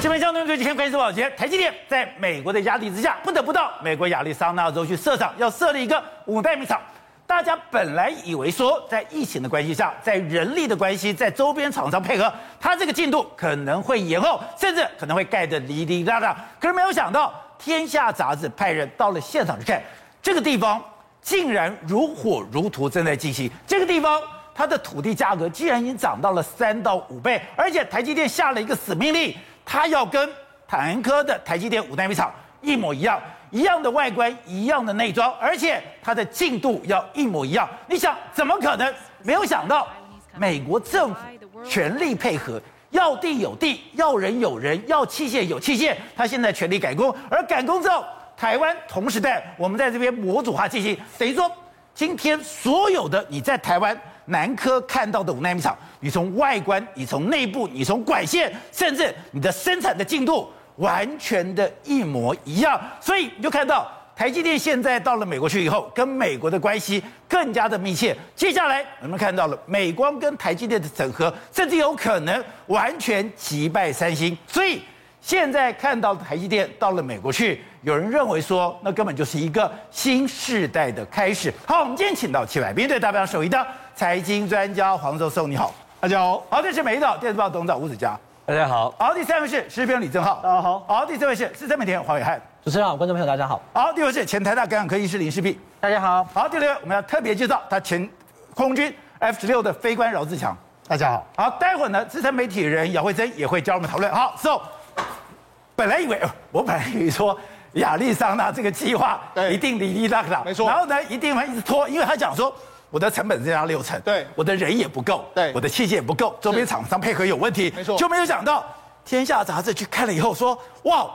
这边相对最近关心多少钱？台积电在美国的压力之下，不得不到美国亚利桑那州去设厂，要设立一个五代米厂。大家本来以为说，在疫情的关系下，在人力的关系，在周边厂商配合，它这个进度可能会延后，甚至可能会盖得哩哩啦啦。可是没有想到，《天下》杂志派人到了现场去看，这个地方竟然如火如荼正在进行。这个地方它的土地价格竟然已经涨到了三到五倍，而且台积电下了一个死命令。它要跟南科的台积电五奈米厂一模一样，一样的外观，一样的内装，而且它的进度要一模一样。你想怎么可能？没有想到，美国政府全力配合，要地有地，要人有人，要器械有器械。他现在全力赶工，而赶工之后，台湾同时代我们在这边模组化进行，等于说，今天所有的你在台湾。南科看到的五纳米厂，你从外观，你从内部，你从管线，甚至你的生产的进度，完全的一模一样。所以你就看到台积电现在到了美国去以后，跟美国的关系更加的密切。接下来我们看到了美光跟台积电的整合，甚至有可能完全击败三星。所以现在看到台积电到了美国去。有人认为说，那根本就是一个新世代的开始。好，我们今天请到七百名对代表首席的财经专家黄教授，你好，大家好。好，这是《美丽岛电视报》董事长吴子嘉，大家好。好，第三位是时事评李正浩，大家好。好，第四位是资深媒体人黄伟汉，主持人好，观众朋友大家好。好，第五位是前台大感染科医师林世璧，大家好。好，第六位我们要特别介绍他前空军 F 十六的飞官饶志强，大家好。好，待会儿呢，资深媒体人姚慧珍也会教我们讨论。好，So，本来以为我本来以为说。亚利桑那这个计划一定哩哩啦啦，没错。然后呢，一定会一直拖，因为他讲说我的成本增加六成，对，我的人也不够，对，我的器械也不够，周边厂商配合有问题，没错。就没有想到《天下》杂志去看了以后说，哇，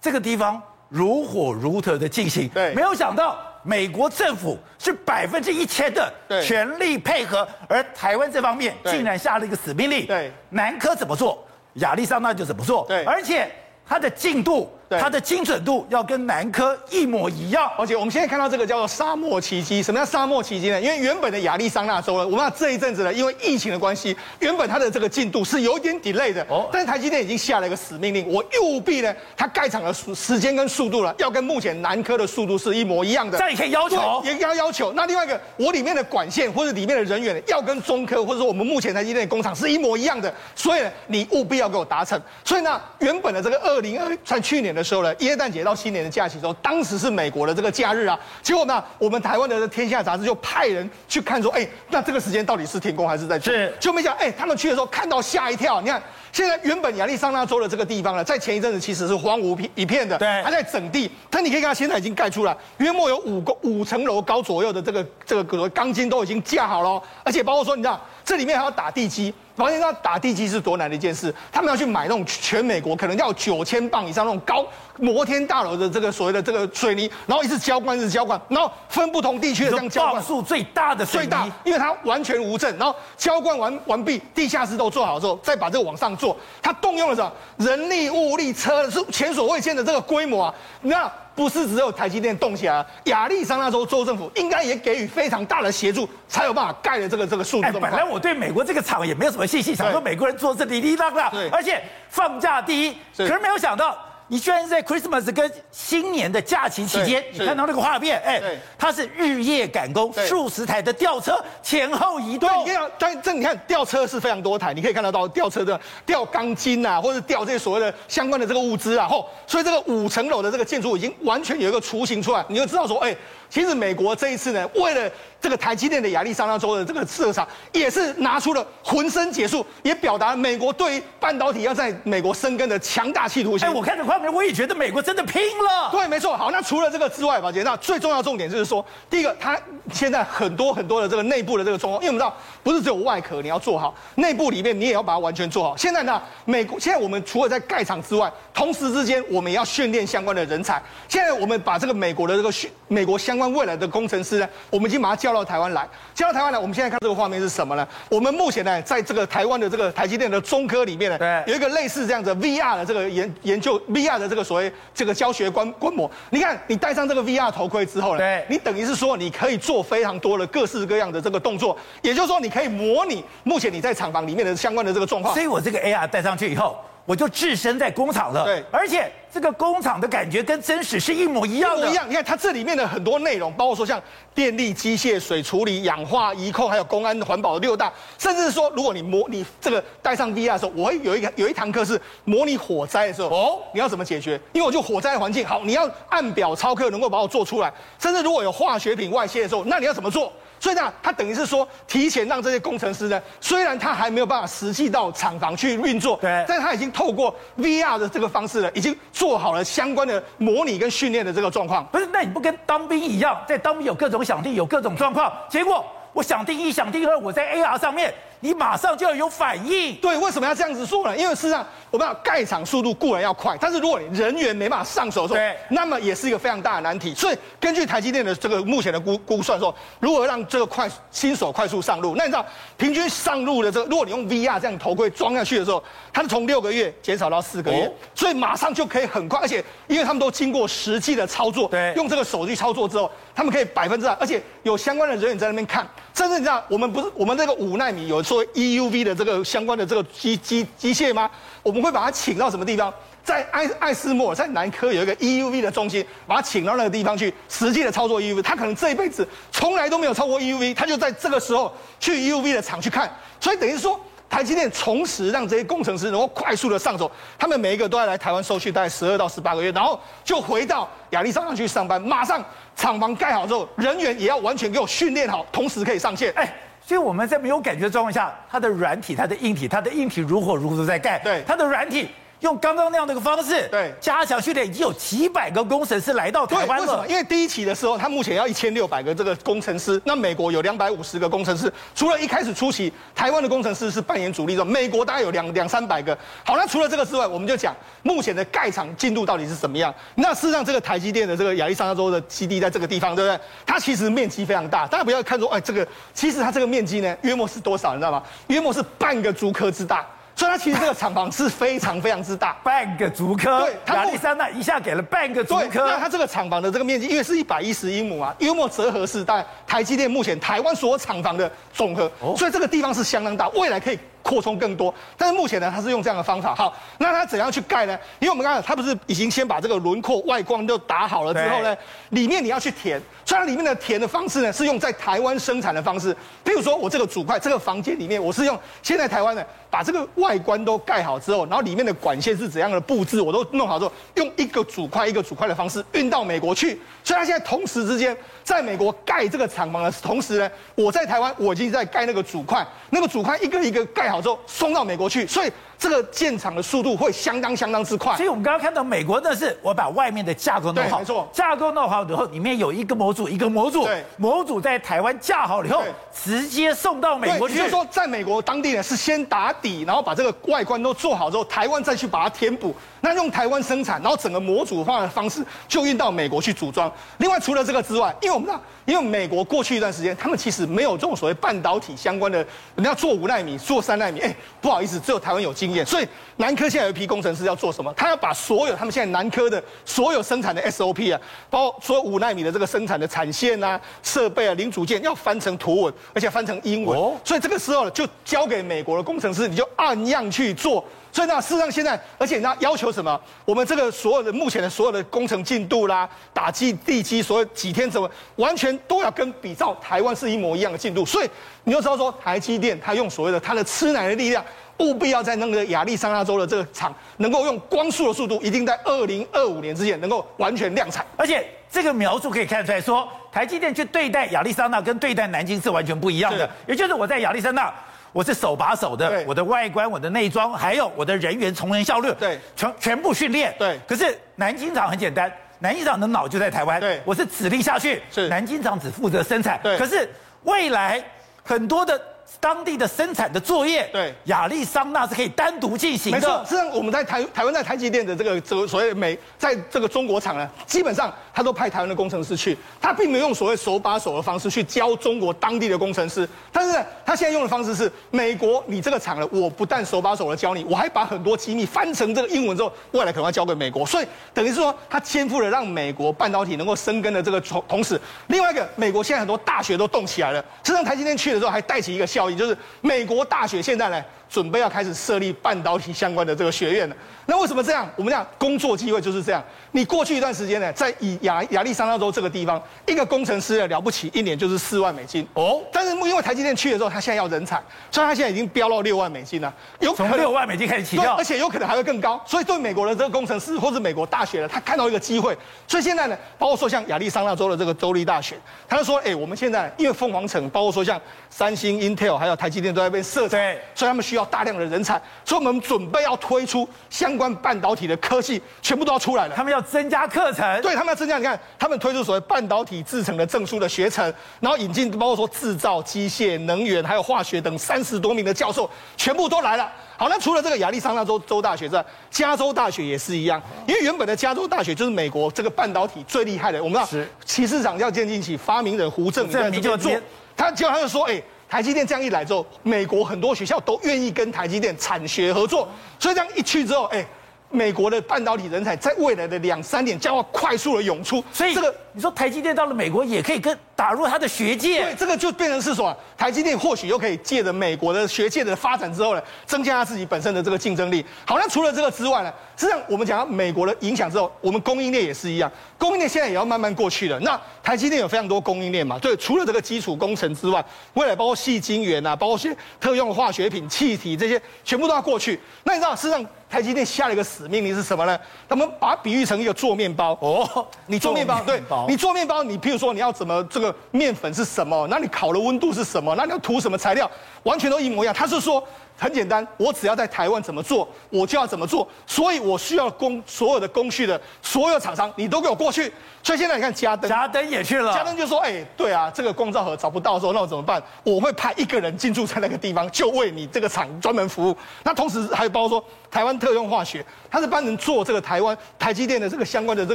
这个地方如火如荼的进行，对，没有想到美国政府是百分之一千的全力配合，而台湾这方面竟然下了一个死命令，对，南科怎么做，亚利桑那就怎么做，对，而且它的进度。它的精准度要跟南科一模一样，而且我们现在看到这个叫做沙漠奇迹。什么叫沙漠奇迹呢？因为原本的亚利桑那州呢，我们看这一阵子呢，因为疫情的关系，原本它的这个进度是有点 delay 的。哦。但是台积电已经下了一个死命令，我务必呢，它盖厂的时时间跟速度了，要跟目前南科的速度是一模一样的。这也可以要求，也要要求。那另外一个，我里面的管线或者里面的人员要跟中科或者说我们目前台积电的工厂是一模一样的。所以呢，你务必要给我达成。所以呢，原本的这个二零二在去年的时候呢，耶诞节。到新年的假期时候，当时是美国的这个假日啊，结果呢，我们台湾的《天下》杂志就派人去看，说，哎，那这个时间到底是停工还是在做？是，就没想，哎，他们去的时候看到吓一跳。你看，现在原本亚利桑那州的这个地方呢，在前一阵子其实是荒芜一片的，对，还在整地。但你可以看到，现在已经盖出来，约莫有五个五层楼高左右的这个这个钢筋都已经架好了，而且包括说，你知道，这里面还要打地基。发现他打地基是多难的一件事，他们要去买那种全美国可能要九千磅以上那种高摩天大楼的这个所谓的这个水泥，然后一直浇灌，一直浇灌，然后分不同地区的这样浇灌，数最大的水泥，最大，因为它完全无震，然后浇灌完完毕，地下室都做好之后，再把这个往上做，它动用了什么人力、物力、车是前所未见的这个规模啊，那。不是只有台积电动起来，亚利桑那州州政府应该也给予非常大的协助，才有办法盖了这个这个数字。本来我对美国这个厂也没有什么信心，想说美国人做这滴滴答答，而且放假第一，可是没有想到。你居然是在 Christmas 跟新年的假期期间，你看到那个画面，哎，它是日夜赶工，数十台的吊车前后移动。对，你看，但这你看吊车是非常多台，你可以看得到吊车的吊钢筋啊，或者吊这些所谓的相关的这个物资啊，吼，所以这个五层楼的这个建筑已经完全有一个雏形出来，你就知道说，哎。其实美国这一次呢，为了这个台积电的亚利桑那州的这个设厂，也是拿出了浑身解数，也表达了美国对于半导体要在美国生根的强大企图心。哎，我看这画面，我也觉得美国真的拼了。对，没错。好，那除了这个之外，宝杰，那最重要重点就是说，第一个，它现在很多很多的这个内部的这个状况，因为我们知道，不是只有外壳你要做好，内部里面你也要把它完全做好。现在呢，美国现在我们除了在盖厂之外，同时之间我们也要训练相关的人才。现在我们把这个美国的这个训美国相关未来的工程师呢，我们已经把他叫到台湾来。叫到台湾来，我们现在看这个画面是什么呢？我们目前呢，在这个台湾的这个台积电的中科里面呢，对，有一个类似这样子 VR 的这个研研究 VR 的这个所谓这个教学观观摩。你看，你戴上这个 VR 头盔之后呢，对，你等于是说你可以做非常多的各式各样的这个动作，也就是说，你可以模拟目前你在厂房里面的相关的这个状况。所以我这个 AR 戴上去以后。我就置身在工厂了。对，而且这个工厂的感觉跟真实是一模一样的。一一样。你看它这里面的很多内容，包括说像电力、机械、水处理、氧化、移控，还有公安、环保的六大，甚至说，如果你模拟这个带上 VR 的时候，我会有一个有一堂课是模拟火灾的时候，哦，你要怎么解决？因为我就火灾环境，好，你要按表操课，能够把我做出来。甚至如果有化学品外泄的时候，那你要怎么做？所以呢，他等于是说，提前让这些工程师呢，虽然他还没有办法实际到厂房去运作，对，但他已经透过 VR 的这个方式呢，已经做好了相关的模拟跟训练的这个状况。不是，那你不跟当兵一样，在当兵有各种想定，有各种状况，结果我想定一，想定二，我在 AR 上面。你马上就要有反应。对，为什么要这样子做呢？因为事实上，我们要盖厂速度固然要快，但是如果你人员没办法上手的时候，对，那么也是一个非常大的难题。所以根据台积电的这个目前的估估算说，如何让这个快新手快速上路，那你知道平均上路的这个，如果你用 VR 这样头盔装下去的时候，它是从六个月减少到四个月，哦，所以马上就可以很快，而且因为他们都经过实际的操作，对，用这个手机操作之后，他们可以百分之百，而且有相关的人员在那边看，真正你知道，我们不是我们这个五纳米有做 EUV 的这个相关的这个机机机械吗？我们会把它请到什么地方？在爱爱斯莫尔，在南科有一个 EUV 的中心，把它请到那个地方去实际的操作 EUV。他可能这一辈子从来都没有操过 EUV，他就在这个时候去 EUV 的厂去看。所以等于说，台积电同时让这些工程师能够快速的上手，他们每一个都要来台湾受训，大概十二到十八个月，然后就回到亚利桑那去上班。马上厂房盖好之后，人员也要完全给我训练好，同时可以上线。哎。所以我们在没有感觉的状况下，它的软体、它的硬体、它的硬体如火如荼在盖。对，它的软体。用刚刚那样的一个方式，对，加强训练，已经有几百个工程师来到台湾了。为什么？因为第一期的时候，他目前要一千六百个这个工程师，那美国有两百五十个工程师。除了一开始初期，台湾的工程师是扮演主力的，美国大概有两两三百个。好，那除了这个之外，我们就讲目前的盖厂进度到底是怎么样？那事实上，这个台积电的这个亚利桑那州的基地在这个地方，对不对？它其实面积非常大，大家不要看说，哎，这个其实它这个面积呢，约莫是多少？你知道吗？约莫是半个竹科之大。所以它其实这个厂房是非常非常之大，半个竹科。对，亚利桑那一下给了半个竹科。那它这个厂房的这个面积，因为是一百一十英亩啊，约莫折合是在台积电目前台湾所有厂房的总和。哦，所以这个地方是相当大，未来可以扩充更多。但是目前呢，它是用这样的方法。好，那它怎样去盖呢？因为我们刚才它不是已经先把这个轮廓外观都打好了之后呢，里面你要去填。所以它里面的填的方式呢，是用在台湾生产的方式。譬如说我这个主块，这个房间里面，我是用现在台湾的。把这个外观都盖好之后，然后里面的管线是怎样的布置，我都弄好之后，用一个主块一个主块的方式运到美国去。所以，他现在同时之间在美国盖这个厂房的同时呢，我在台湾我已经在盖那个主块，那个主块一个一个盖好之后送到美国去。所以。这个建厂的速度会相当相当之快，所以我们刚刚看到美国那是我把外面的架构弄好，没错，架构弄好以后，里面有一个模组，一个模组，对，模组在台湾架好了以后，直接送到美国去。就是说，在美国当地呢是先打底，然后把这个外观都做好之后，台湾再去把它填补。那用台湾生产，然后整个模组化的方式就运到美国去组装。另外，除了这个之外，因为我们知道，因为美国过去一段时间，他们其实没有这种所谓半导体相关的，人家做五纳米、做三纳米，哎，不好意思，只有台湾有经验。所以南科现在有一批工程师要做什么？他要把所有他们现在南科的所有生产的 SOP 啊，包括所有五纳米的这个生产的产线啊、设备啊、零组件，要翻成图文，而且翻成英文。哦，所以这个时候就交给美国的工程师，你就按样去做。所以呢，事实上现在，而且那，要求什么？我们这个所有的目前的所有的工程进度啦，打击地基，所有几天怎么，完全都要跟比照台湾是一模一样的进度。所以你就知道说，台积电它用所谓的它的吃奶的力量，务必要在那个亚利桑那州的这个厂，能够用光速的速度，一定在二零二五年之前能够完全量产。而且这个描述可以看得出来说，台积电去对待亚利桑那跟对待南京是完全不一样的。也就是我在亚利桑那。我是手把手的，我的外观、我的内装，还有我的人员从人效率，对，全全部训练。对，可是南京厂很简单，南京厂的脑就在台湾。对，我是指令下去，是南京厂只负责生产。对，可是未来很多的。当地的生产的作业，对，亚利桑那是可以单独进行的。没错，实际上我们在台台湾在台积电的这个这个所谓美，在这个中国厂呢，基本上他都派台湾的工程师去，他并没有用所谓手把手的方式去教中国当地的工程师。但是呢，他现在用的方式是，美国你这个厂呢，我不但手把手的教你，我还把很多机密翻成这个英文之后，未来可能要交给美国。所以等于是说，他肩负了让美国半导体能够生根的这个同同时，另外一个，美国现在很多大学都动起来了。实际上台积电去的时候还带起一个也，就是美。国大选现在呢，准备要开始设立半导体相关的这个学院了。那为什么这样？我们讲工作机会就是这样。你过去一段时间呢，在以亚亚利桑那州这个地方，一个工程师了不起，一年就是四万美金哦。但是因为台积电去了之后，他现在要人才，所以他现在已经飙到六万美金了。有从六万美金开始起跳，而且有可能还会更高。所以对美国的这个工程师或者美国大学呢，他看到一个机会。所以现在呢，包括说像亚利桑那州的这个州立大学，他就说：哎，我们现在因为凤凰城，包括说像三星、Intel 还有台积电都在被设厂，对所以他们需要大量的人才，所以我们准备要推出相关半导体的。科技全部都要出来了，他们要增加课程，对他们要增加。你看，他们推出所谓半导体制成的证书的学程，然后引进包括说制造、机械、能源还有化学等三十多名的教授，全部都来了。好，那除了这个亚利桑那州州大学之外，加州大学也是一样，因为原本的加州大学就是美国这个半导体最厉害的。我们知道，是齐市长要建进起，发明人胡正明在这边做，他结果他就说，哎。台积电这样一来之后，美国很多学校都愿意跟台积电产学合作，所以这样一去之后，哎。美国的半导体人才在未来的两三年将要快速的涌出，所以这个你说台积电到了美国也可以跟打入他的学界，对，这个就变成是说，台积电或许又可以借着美国的学界的发展之后呢，增加他自己本身的这个竞争力。好，那除了这个之外呢，实际上我们讲到美国的影响之后，我们供应链也是一样，供应链现在也要慢慢过去了。那台积电有非常多供应链嘛，对，除了这个基础工程之外，未来包括细晶圆啊，包括些特用化学品、气体这些，全部都要过去。那你知道，实际上。台积电下了一个死命令是什么呢？他们把它比喻成一个做面包哦，你做面包，对，你做面包，你譬如说你要怎么这个面粉是什么？那你烤的温度是什么？那你要涂什么材料？完全都一模一样。他是说。很简单，我只要在台湾怎么做，我就要怎么做。所以我需要工所有的工序的所有厂商，你都给我过去。所以现在你看，嘉登，嘉登也去了。嘉登就说：“哎、欸，对啊，这个光照盒找不到的时候，那我怎么办？我会派一个人进驻在那个地方，就为你这个厂专门服务。那同时还有包括说，台湾特用化学，他是帮人做这个台湾台积电的这个相关的这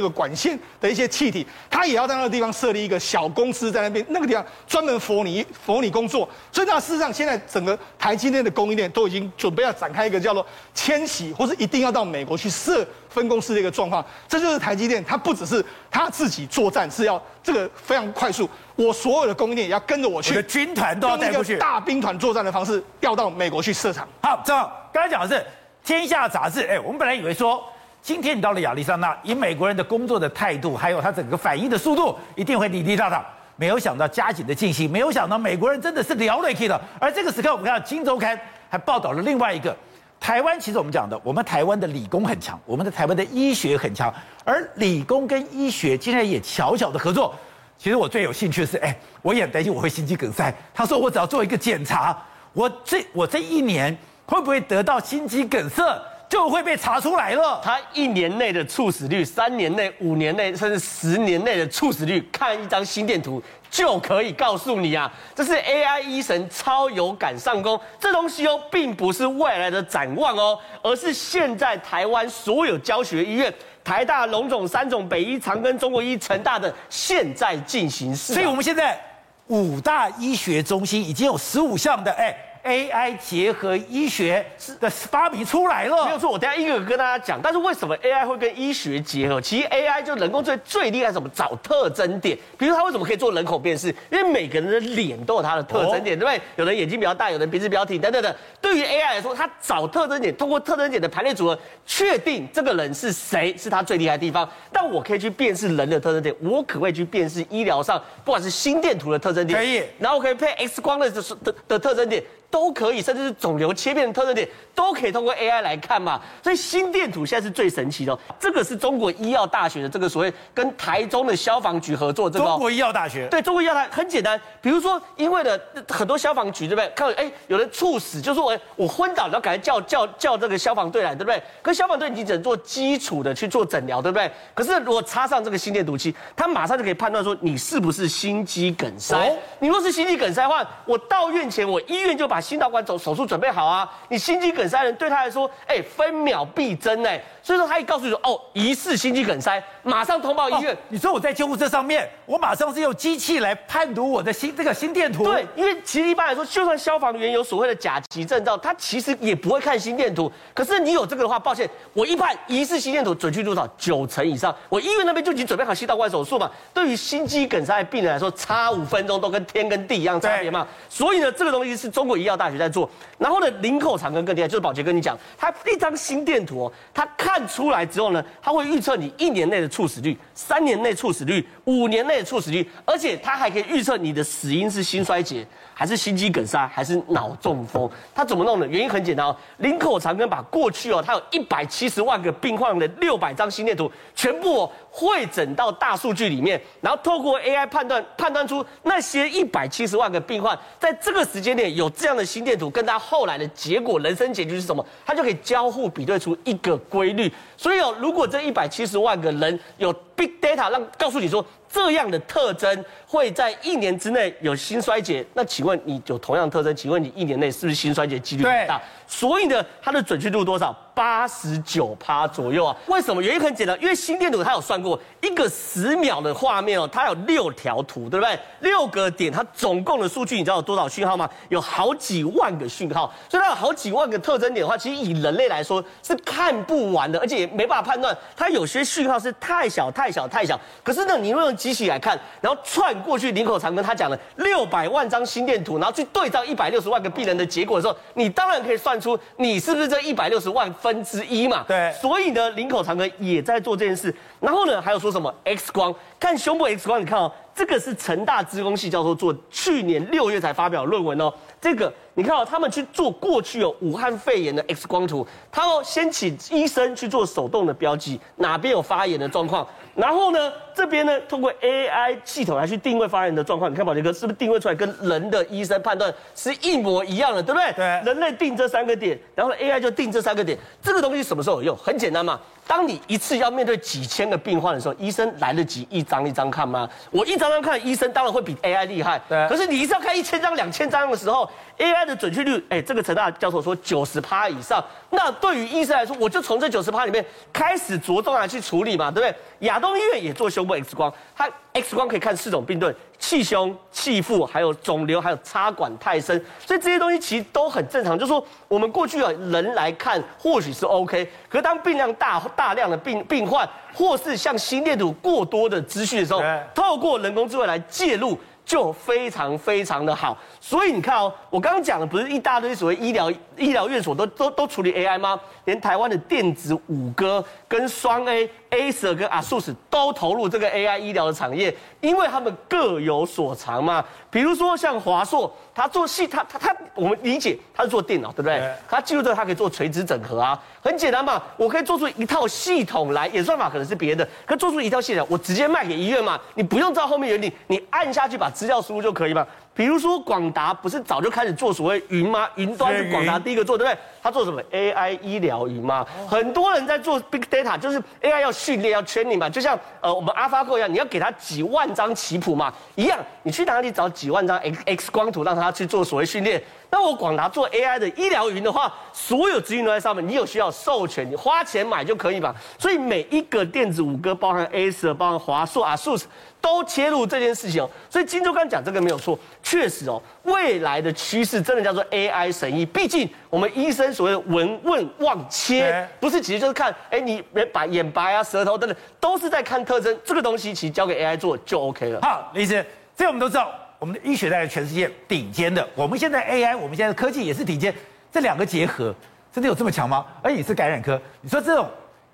个管线的一些气体，他也要在那个地方设立一个小公司在那边，那个地方专门服你服你工作。所以那事实上，现在整个台积电的供应链都已经准备要。”展开一个叫做迁徙，或是一定要到美国去设分公司的一个状况，这就是台积电，它不只是它自己作战，是要这个非常快速，我所有的供应链也要跟着我去，军团都要带过去，大兵团作战的方式调到美国去设厂。好，正好刚才讲的是《天下杂志》，哎，我们本来以为说，今天你到了亚利桑那，以美国人的工作的态度，还有他整个反应的速度，一定会滴滴答答。没有想到加紧的进行，没有想到美国人真的是聊了不起的。而这个时刻，我们看到《今周刊》。还报道了另外一个，台湾其实我们讲的，我们台湾的理工很强，我们的台湾的医学很强，而理工跟医学竟然也巧巧的合作。其实我最有兴趣的是，哎，我也很担心我会心肌梗塞。他说我只要做一个检查，我这我这一年会不会得到心肌梗塞？就会被查出来了。他一年内的猝死率，三年内、五年内，甚至十年内的猝死率，看一张心电图就可以告诉你啊！这是 AI 医神超有感上工，这东西哦，并不是未来的展望哦，而是现在台湾所有教学医院，台大、龙总、三总、北医、长庚、中国医、成大的现在进行式。所以我们现在五大医学中心已经有十五项的哎。AI 结合医学的发明出来了，没有错。我等下一个个跟大家讲。但是为什么 AI 会跟医学结合？其实 AI 就人工最最厉害什么？找特征点。比如它为什么可以做人口辨识？因为每个人的脸都有它的特征点，对不对？有人眼睛比较大，有人鼻子比较挺，等等等。对于 AI 来说，它找特征点，通过特征点的排列组合，确定这个人是谁，是它最厉害的地方。但我可以去辨识人的特征点，我可不可以去辨识医疗上，不管是心电图的特征点，可以。然后我可以配 X 光的的的特征点。都可以，甚至是肿瘤切片的特征点都可以通过 AI 来看嘛。所以心电图现在是最神奇的，这个是中国医药大学的这个所谓跟台中的消防局合作。这个中国医药大学对中国医药大学很简单，比如说因为的很多消防局对不对？看哎有人猝死，就说哎我昏倒，然后赶快叫叫叫这个消防队来，对不对？可是消防队你只能做基础的去做诊疗，对不对？可是如果插上这个心电图器，他马上就可以判断说你是不是心肌梗塞。哦、你若是心肌梗塞的话，我到院前我医院就把心导管手手术准备好啊！你心肌梗塞人对他来说，哎，分秒必争哎，所以说他一告诉你说，哦，疑似心肌梗塞，马上通报医院。哦、你说我在救护车上面，我马上是用机器来判读我的心这个心电图。对，因为其实一般来说，就算消防员有所谓的甲级证照，他其实也不会看心电图。可是你有这个的话，抱歉，我一判疑似心电图准确多少？九成以上。我医院那边就已经准备好心导管手术嘛。对于心肌梗塞的病人来说，差五分钟都跟天跟地一样差别嘛。所以呢，这个东西是中国医药。药大学在做。然后呢，林口长庚更厉害，就是宝杰跟你讲，他一张心电图哦，他看出来之后呢，他会预测你一年内的猝死率、三年内猝死率、五年内的猝死率，而且他还可以预测你的死因是心衰竭。还是心肌梗塞，还是脑中风？他怎么弄的？原因很简单哦。林口长庚把过去哦，他有一百七十万个病患的六百张心电图，全部哦汇整到大数据里面，然后透过 AI 判断，判断出那些一百七十万个病患在这个时间点有这样的心电图，跟他后来的结果，人生结局是什么？他就可以交互比对出一个规律。所以哦，如果这一百七十万个人有 big data，让告诉你说。这样的特征会在一年之内有心衰竭，那请问你有同样的特征？请问你一年内是不是心衰竭几率很大？所以呢，它的准确度多少？八十九趴左右啊？为什么？原因很简单，因为心电图它有算过，一个十秒的画面哦，它有六条图，对不对？六个点，它总共的数据你知道有多少讯号吗？有好几万个讯号，所以它有好几万个特征点的话，其实以人类来说是看不完的，而且也没办法判断。它有些讯号是太小、太小、太小。可是呢，你用机器来看，然后串过去林口长庚他讲了六百万张心电图，然后去对照一百六十万个病人的结果的时候，你当然可以算出你是不是这一百六十万分之一嘛？对。所以呢，林口长庚也在做这件事。然后呢，还有说什么 X 光？看胸部 X 光，你看哦，这个是成大资工系教授做，去年六月才发表论文哦。这个你看哦，他们去做过去有武汉肺炎的 X 光图，他要先请医生去做手动的标记，哪边有发炎的状况。然后呢，这边呢，通过 AI 系统来去定位发炎的状况。你看宝杰哥是不是定位出来跟人的医生判断是一模一样的，对不对？对。人类定这三个点，然后 AI 就定这三个点。这个东西什么时候有用？很简单嘛。当你一次要面对几千个病患的时候，医生来得及一张一张看吗？我一张张看，医生当然会比 AI 厉害。对。可是你一次要看一千张、两千张的时候，AI 的准确率，哎，这个陈大教授说九十趴以上。那对于医生来说，我就从这九十趴里面开始着重来去处理嘛，对不对？亚东医院也做胸部 X 光，它 X 光可以看四种病症。气胸、气腹，还有肿瘤，还有插管太深，所以这些东西其实都很正常。就是说，我们过去啊人来看或许是 OK，可是当病量大、大量的病病患，或是像心电图过多的资讯的时候，透过人工智慧来介入。就非常非常的好，所以你看哦，我刚刚讲的不是一大堆所谓医疗医疗院所都都都处理 AI 吗？连台湾的电子五哥跟双 A Acer 跟 ASUS 都投入这个 AI 医疗的产业，因为他们各有所长嘛。比如说像华硕，他做系他他他，我们理解他是做电脑，对不对？他记录这个，他可以做垂直整合啊，很简单嘛。我可以做出一套系统来，演算法可能是别的，可做出一套系统，我直接卖给医院嘛。你不用照后面原理，你按下去把资料输入就可以嘛。比如说广达不是早就开始做所谓云吗？云端是广达第一个做，对不对？他做什么 AI 医疗云吗？很多人在做 Big Data，就是 AI 要训练要 training 嘛，就像呃我们 AlphaGo 一样，你要给他几万张棋谱嘛，一样，你去哪里找几万张 X X 光图让他去做所谓训练？那我广达做 AI 的医疗云的话，所有资讯都在上面，你有需要授权，你花钱买就可以嘛。所以每一个电子五哥，包含 Acer，包含华硕、啊、SUS，都切入这件事情哦。所以金州刚讲这个没有错，确实哦，未来的趋势真的叫做 AI 神医。毕竟我们医生所谓的闻问望切，不是其实就是看，哎，你把眼白啊、舌头等等，都是在看特征。这个东西其实交给 AI 做就 OK 了。好，李医师，这我们都知道。我们的医学在全世界顶尖的，我们现在 AI，我们现在科技也是顶尖，这两个结合真的有这么强吗？而你是感染科，你说这种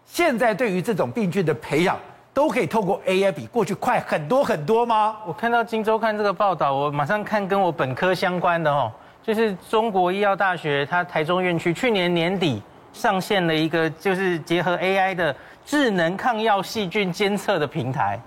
现在对于这种病菌的培养，都可以透过 AI 比过去快很多很多吗？我看到《今周刊》这个报道，我马上看跟我本科相关的哦，就是中国医药大学它台中院区去年年底上线了一个就是结合 AI 的智能抗药细菌监测的平台。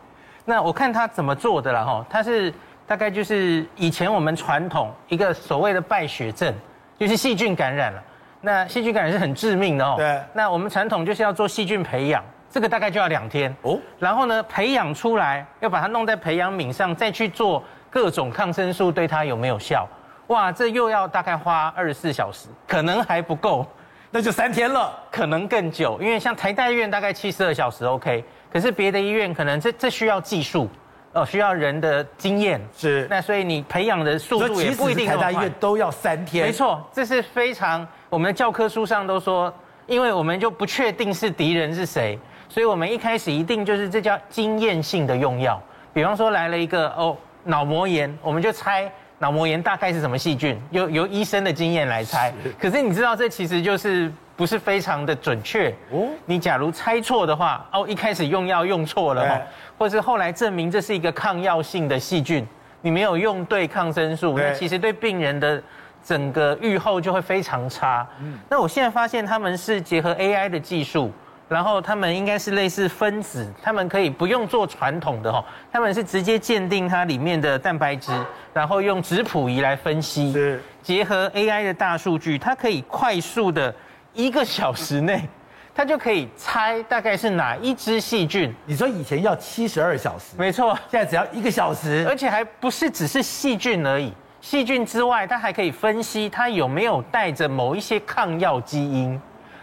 那我看它怎么做的了哈，它是。大概就是以前我们传统一个所谓的败血症，就是细菌感染了。那细菌感染是很致命的哦。对。那我们传统就是要做细菌培养，这个大概就要两天哦。然后呢，培养出来要把它弄在培养皿上，再去做各种抗生素，对它有没有效？哇，这又要大概花二十四小时，可能还不够，那就三天了，可能更久。因为像台大医院大概七十二小时 OK，可是别的医院可能这这需要技术。哦，需要人的经验是，那所以你培养的速度也不一定。台大医院都要三天，没错，这是非常我们的教科书上都说，因为我们就不确定是敌人是谁，所以我们一开始一定就是这叫经验性的用药。比方说来了一个哦脑膜炎，我们就猜脑膜炎大概是什么细菌，由由医生的经验来猜。可是你知道这其实就是不是非常的准确哦。你假如猜错的话，哦，一开始用药用错了哈，或是后来证明这是一个抗药性的细菌，你没有用对抗生素，那其实对病人的整个预后就会非常差。嗯那我现在发现他们是结合 AI 的技术。然后他们应该是类似分子，他们可以不用做传统的哈，他们是直接鉴定它里面的蛋白质，然后用质谱仪来分析，是结合 AI 的大数据，它可以快速的一个小时内，他就可以猜大概是哪一只细菌。你说以前要七十二小时，没错，现在只要一个小时，而且还不是只是细菌而已，细菌之外，它还可以分析它有没有带着某一些抗药基因。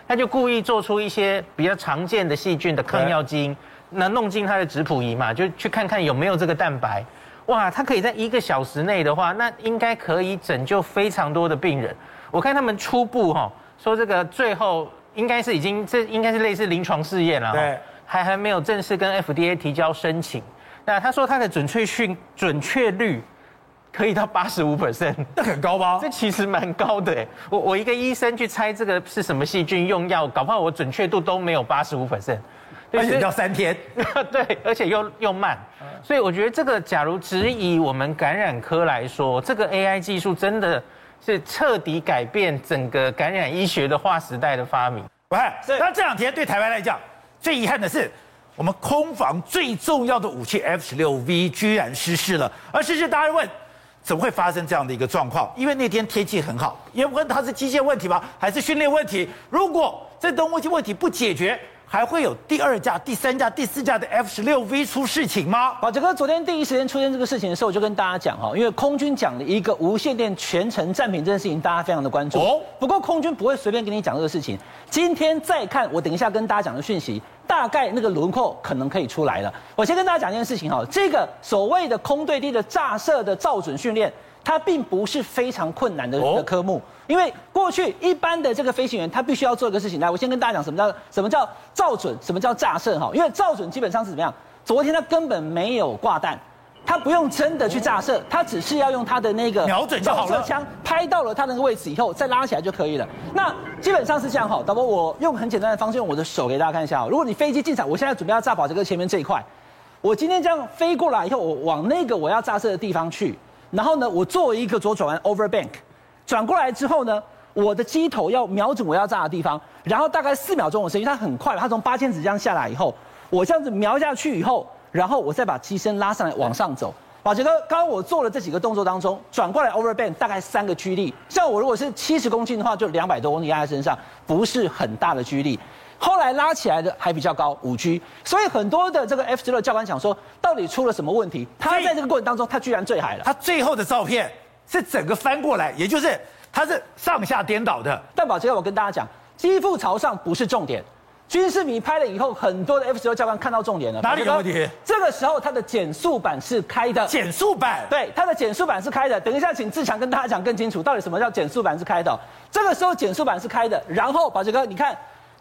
他就故意做出一些比较常见的细菌的抗药基因，那弄进他的质谱仪嘛，就去看看有没有这个蛋白。哇，他可以在一个小时内的话，那应该可以拯救非常多的病人。我看他们初步哈说这个最后应该是已经这应该是类似临床试验了，对，还还没有正式跟 FDA 提交申请。那他说他的准确性准确率。可以到八十五 percent，那很高吧？这其实蛮高的哎。我我一个医生去猜这个是什么细菌，用药搞不好我准确度都没有八十五 percent，而且要三天。对，而且 又又慢，所以我觉得这个，假如只以我们感染科来说，这个 AI 技术真的是彻底改变整个感染医学的划时代的发明。喂，那这两天对台湾来讲，最遗憾的是，我们空防最重要的武器 F 十六 V 居然失事了，而失事大家问。怎么会发生这样的一个状况？因为那天天气很好，因为问它是机械问题吗？还是训练问题？如果这东西问题不解决，还会有第二架、第三架、第四架的 F 十六 V 出事情吗？宝杰哥，昨天第一时间出现这个事情的时候，我就跟大家讲哈，因为空军讲了一个无线电全程暂停这件事情，大家非常的关注。哦，不过空军不会随便跟你讲这个事情。今天再看，我等一下跟大家讲的讯息，大概那个轮廓可能可以出来了。我先跟大家讲一件事情哈，这个所谓的空对地的炸射的照准训练。它并不是非常困难的的科目，因为过去一般的这个飞行员，他必须要做一个事情。来，我先跟大家讲什么叫什么叫照准，什么叫炸射哈。因为照准基本上是怎么样？昨天他根本没有挂弹，他不用真的去炸射，他只是要用他的那个瞄准就好了。枪拍到了他那个位置以后，再拉起来就可以了。那基本上是这样哈。导播，我用很简单的方式，用我的手给大家看一下。如果你飞机进场，我现在准备要炸跑这个前面这一块，我今天这样飞过来以后，我往那个我要炸射的地方去。然后呢，我作为一个左转弯 over bank，转过来之后呢，我的机头要瞄准我要炸的地方，然后大概四秒钟的时间，它很快，它从八千尺这样下来以后，我这样子瞄下去以后，然后我再把机身拉上来往上走。宝杰哥，刚刚我做了这几个动作当中，转过来 over bank 大概三个 G 力，像我如果是七十公斤的话，就两百多公斤压在身上，不是很大的 G 力。后来拉起来的还比较高，五 G，所以很多的这个 F 十六教官想说，到底出了什么问题？他在这个过程当中，他居然坠海了。他最后的照片是整个翻过来，也就是他是上下颠倒的。但宝杰，我跟大家讲，机腹朝上不是重点。军事迷拍了以后，很多的 F 十六教官看到重点了。哪里有问题？这个时候它的减速板是开的。减速板？对，它的减速板是开的。等一下，请志强跟大家讲更清楚，到底什么叫减速板是开的？这个时候减速板是开的，然后宝杰哥，你看。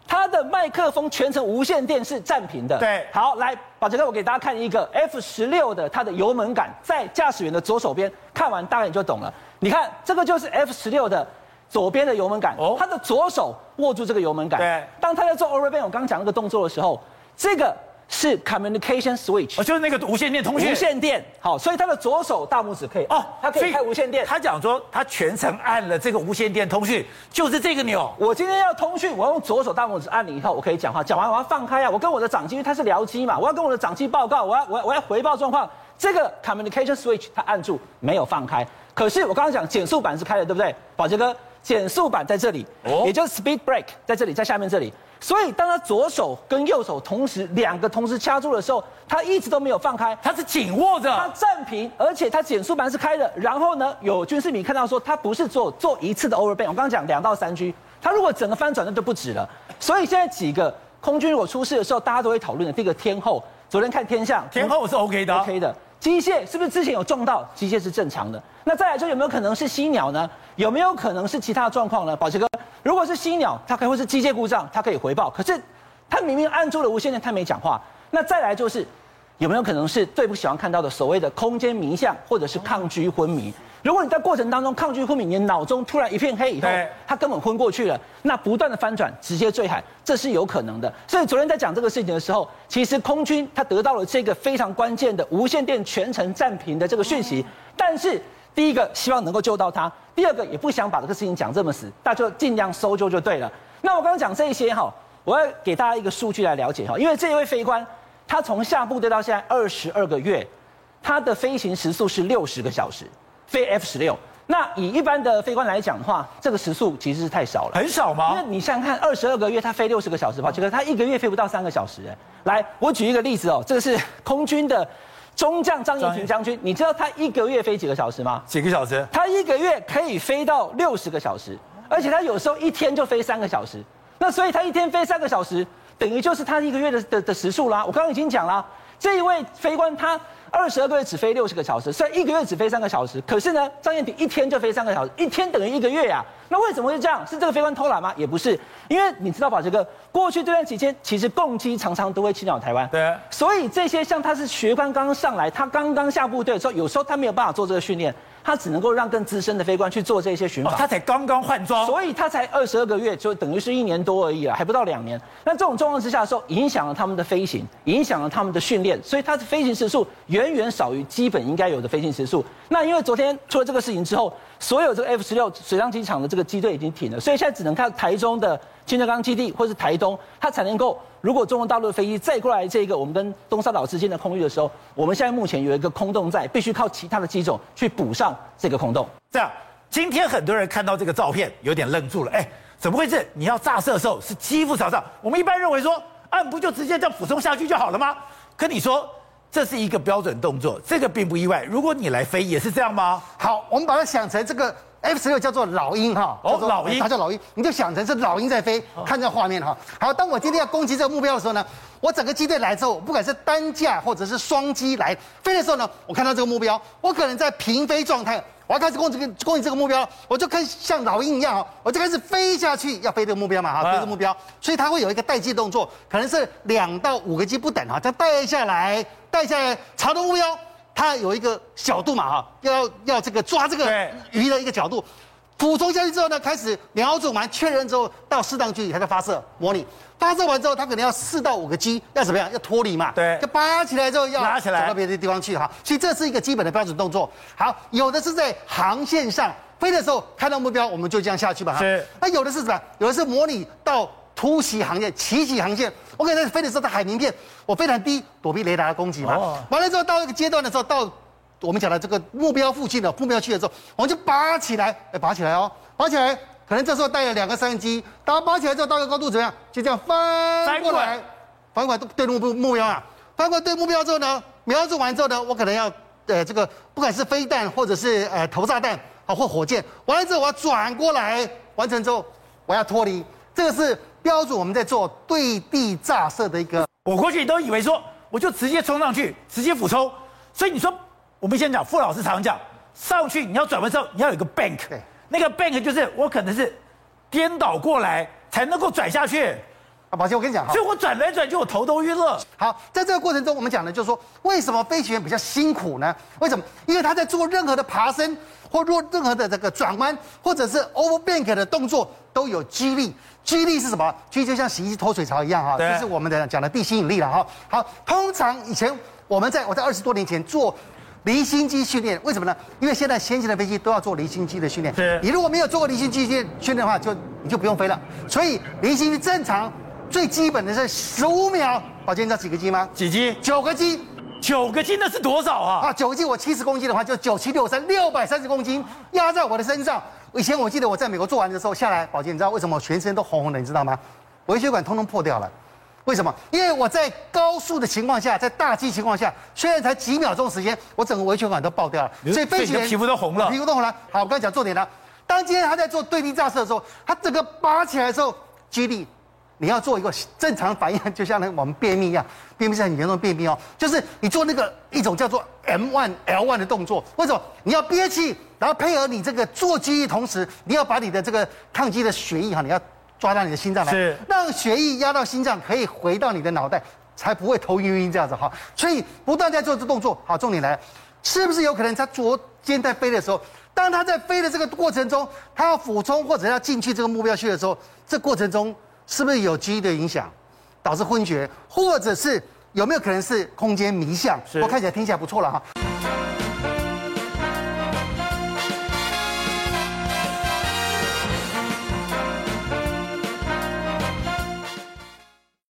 它的麦克风全程无线电是暂停的。对，好，来，把这个，我给大家看一个 F 十六的它的油门杆，在驾驶员的左手边，看完大概你就懂了。你看，这个就是 F 十六的左边的油门杆，哦，他的左手握住这个油门杆。对，当他在做 overband，我刚刚讲那个动作的时候，这个。是 communication switch，哦，就是那个无线电通讯。无线电，好，所以他的左手大拇指可以哦，他可以开无线电。他讲说他全程按了这个无线电通讯，就是这个钮。我今天要通讯，我要用左手大拇指按了以后，我可以讲话。讲完我要放开啊，我跟我的长机，因为他是僚机嘛，我要跟我的长机报告，我要我要我要回报状况。这个 communication switch 他按住没有放开，可是我刚刚讲减速板是开的，对不对，宝杰哥？减速板在这里，哦，也就是 speed brake 在这里，在下面这里。所以，当他左手跟右手同时两个同时掐住的时候，他一直都没有放开，他是紧握着，他暂停，而且他减速板是开的。然后呢，有军事迷看到说，他不是做做一次的 overband，我刚刚讲两到三 G，他如果整个翻转那就不止了。所以现在几个空军如果出事的时候，大家都会讨论的。第一个天后，昨天看天象，天后是 OK 的，OK 的。机械是不是之前有撞到？机械是正常的。那再来说有没有可能是犀鸟呢？有没有可能是其他的状况呢？宝杰哥，如果是犀鸟，它可能会是机械故障，它可以回报。可是它明明按住了无线电，它没讲话。那再来就是有没有可能是最不喜欢看到的所谓的空间迷像，或者是抗拒昏迷？如果你在过程当中抗拒昏迷，你脑中突然一片黑以后，他根本昏过去了，那不断的翻转，直接坠海，这是有可能的。所以昨天在讲这个事情的时候，其实空军他得到了这个非常关键的无线电全程暂停的这个讯息，但是第一个希望能够救到他，第二个也不想把这个事情讲这么死，那就尽量搜救就对了。那我刚刚讲这些哈，我要给大家一个数据来了解哈，因为这一位飞官他从下部队到现在二十二个月，他的飞行时速是六十个小时。飞 F 十六，那以一般的飞官来讲的话，这个时速其实是太少了，很少吗？因为你想想看，二十二个月他飞六十个小时跑，结果他一个月飞不到三个小时。哎，来，我举一个例子哦，这个是 空军的中将张义庭将军，你知道他一个月飞几个小时吗？几个小时？他一个月可以飞到六十个小时，而且他有时候一天就飞三个小时。那所以他一天飞三个小时，等于就是他一个月的的的时速啦。我刚刚已经讲了，这一位飞官他。二十二个月只飞六十个小时，虽然一个月只飞三个小时。可是呢，张燕婷一天就飞三个小时，一天等于一个月呀、啊。那为什么会这样？是这个飞官偷懒吗？也不是，因为你知道吧，这个过去这段期间，其实共机常常都会侵扰台湾。对。所以这些像他是学官刚刚上来，他刚刚下部队的时候，有时候他没有办法做这个训练。他只能够让更资深的飞官去做这些巡访，他才刚刚换装，所以他才二十二个月，就等于是一年多而已啊，还不到两年。那这种状况之下的时候，影响了他们的飞行，影响了他们的训练，所以他的飞行时速远远少于基本应该有的飞行时速。那因为昨天出了这个事情之后，所有这个 F 十六水上机场的这个机队已经停了，所以现在只能看台中的清德岗基地或是台东，它才能够。如果中国大陆的飞机再过来这个我们跟东沙岛之间的空域的时候，我们现在目前有一个空洞在，必须靠其他的机种去补上这个空洞。这样，今天很多人看到这个照片有点愣住了，哎，怎么回事？你要炸射的时候是机腹朝上，我们一般认为说岸不就直接这样俯冲下去就好了吗？可你说这是一个标准动作，这个并不意外。如果你来飞也是这样吗？好，我们把它想成这个。F 十六叫做老鹰哈，哦，老鹰，它叫老鹰，你就想成是老鹰在飞，看这画面哈。好，当我今天要攻击这个目标的时候呢，我整个机队来之后，不管是单架或者是双机来飞的时候呢，我看到这个目标，我可能在平飞状态，我要开始攻击攻击这个目标，我就开始像老鹰一样，我就开始飞下去，要飞这个目标嘛哈，飞这个目标，所以它会有一个待机动作，可能是两到五个机不等哈，再带下来，带下来，朝着目标。它有一个角度嘛，哈，要要这个抓这个鱼的一个角度，俯冲下去之后呢，开始瞄准完确认之后，到适当距离它再发射模拟。发射完之后，它可能要四到五个机，要怎么样？要脱离嘛，对，就拔起来之后要拉起来，走到别的地方去哈。所以这是一个基本的标准动作。好，有的是在航线上飞的时候看到目标，我们就这样下去吧。是。那有的是什么？有的是模拟到。突袭航线、奇袭航线，我可能在飞的时候在海平面，我飞得很低，躲避雷达的攻击嘛。哦。完了之后到一个阶段的时候，到我们讲的这个目标附近的目标区的时候，我们就拔起来，哎，拔起来哦，拔起来，可能这时候带了两个三机，机，当拔起来之后到一个高度怎么样？就这样翻过来，翻过来对目标目标啊，翻过来对目标之后呢，瞄准完之后呢，我可能要呃这个不管是飞弹或者是呃投炸弹啊或火箭，完了之后我要转过来，完成之后我要脱离，这个是。标准我们在做对地炸射的一个，我过去都以为说我就直接冲上去，直接俯冲。所以你说我们先讲，傅老师常讲，上去你要转弯之后你要有一个 bank，那个 bank 就是我可能是颠倒过来才能够转下去。啊，宝杰，我跟你讲哈，所以我转来转去我头都晕了。好，在这个过程中我们讲的就是说，为什么飞行员比较辛苦呢？为什么？因为他在做任何的爬升或做任何的这个转弯或者是 over bank 的动作都有激励。激励是什么？激励就像洗衣机脱水槽一样哈，这是我们的讲的地心引力了哈。好，通常以前我们在我在二十多年前做离心机训练，为什么呢？因为现在先进的飞机都要做离心机的训练。是。你如果没有做过离心机训训练的话，就你就不用飞了。所以离心机正常最基本的是十五秒。宝剑，你知道几个 G 吗？几 G？？九个 G。九个 G 那是多少啊？啊，九个 G 我七十公斤的话就九七六三六百三十公斤压在我的身上。以前我记得我在美国做完的时候下来，宝剑，你知道为什么我全身都红红的？你知道吗？微血管通通破掉了。为什么？因为我在高速的情况下，在大 G 情况下，虽然才几秒钟时间，我整个微血管都爆掉了，所以飞行员皮肤都红了，皮肤都红了。好，我刚才讲重点了。当今天他在做对地炸射的时候，他整个拔起来的时候，激励。你要做一个正常反应，就像那我们便秘一样，便秘是很严重的便秘哦，就是你做那个一种叫做 M1 L1 的动作。为什么？你要憋气，然后配合你这个做机翼同时，你要把你的这个抗击的血液哈，你要抓到你的心脏来，是让血液压到心脏，可以回到你的脑袋，才不会头晕晕这样子哈。所以不断在做这动作，好，重点来了，是不是有可能他昨天在飞的时候，当他在飞的这个过程中，他要俯冲或者要进去这个目标区的时候，这过程中是不是有 G 的影响，导致昏厥，或者是有没有可能是空间迷向？我看起来听起来不错了哈。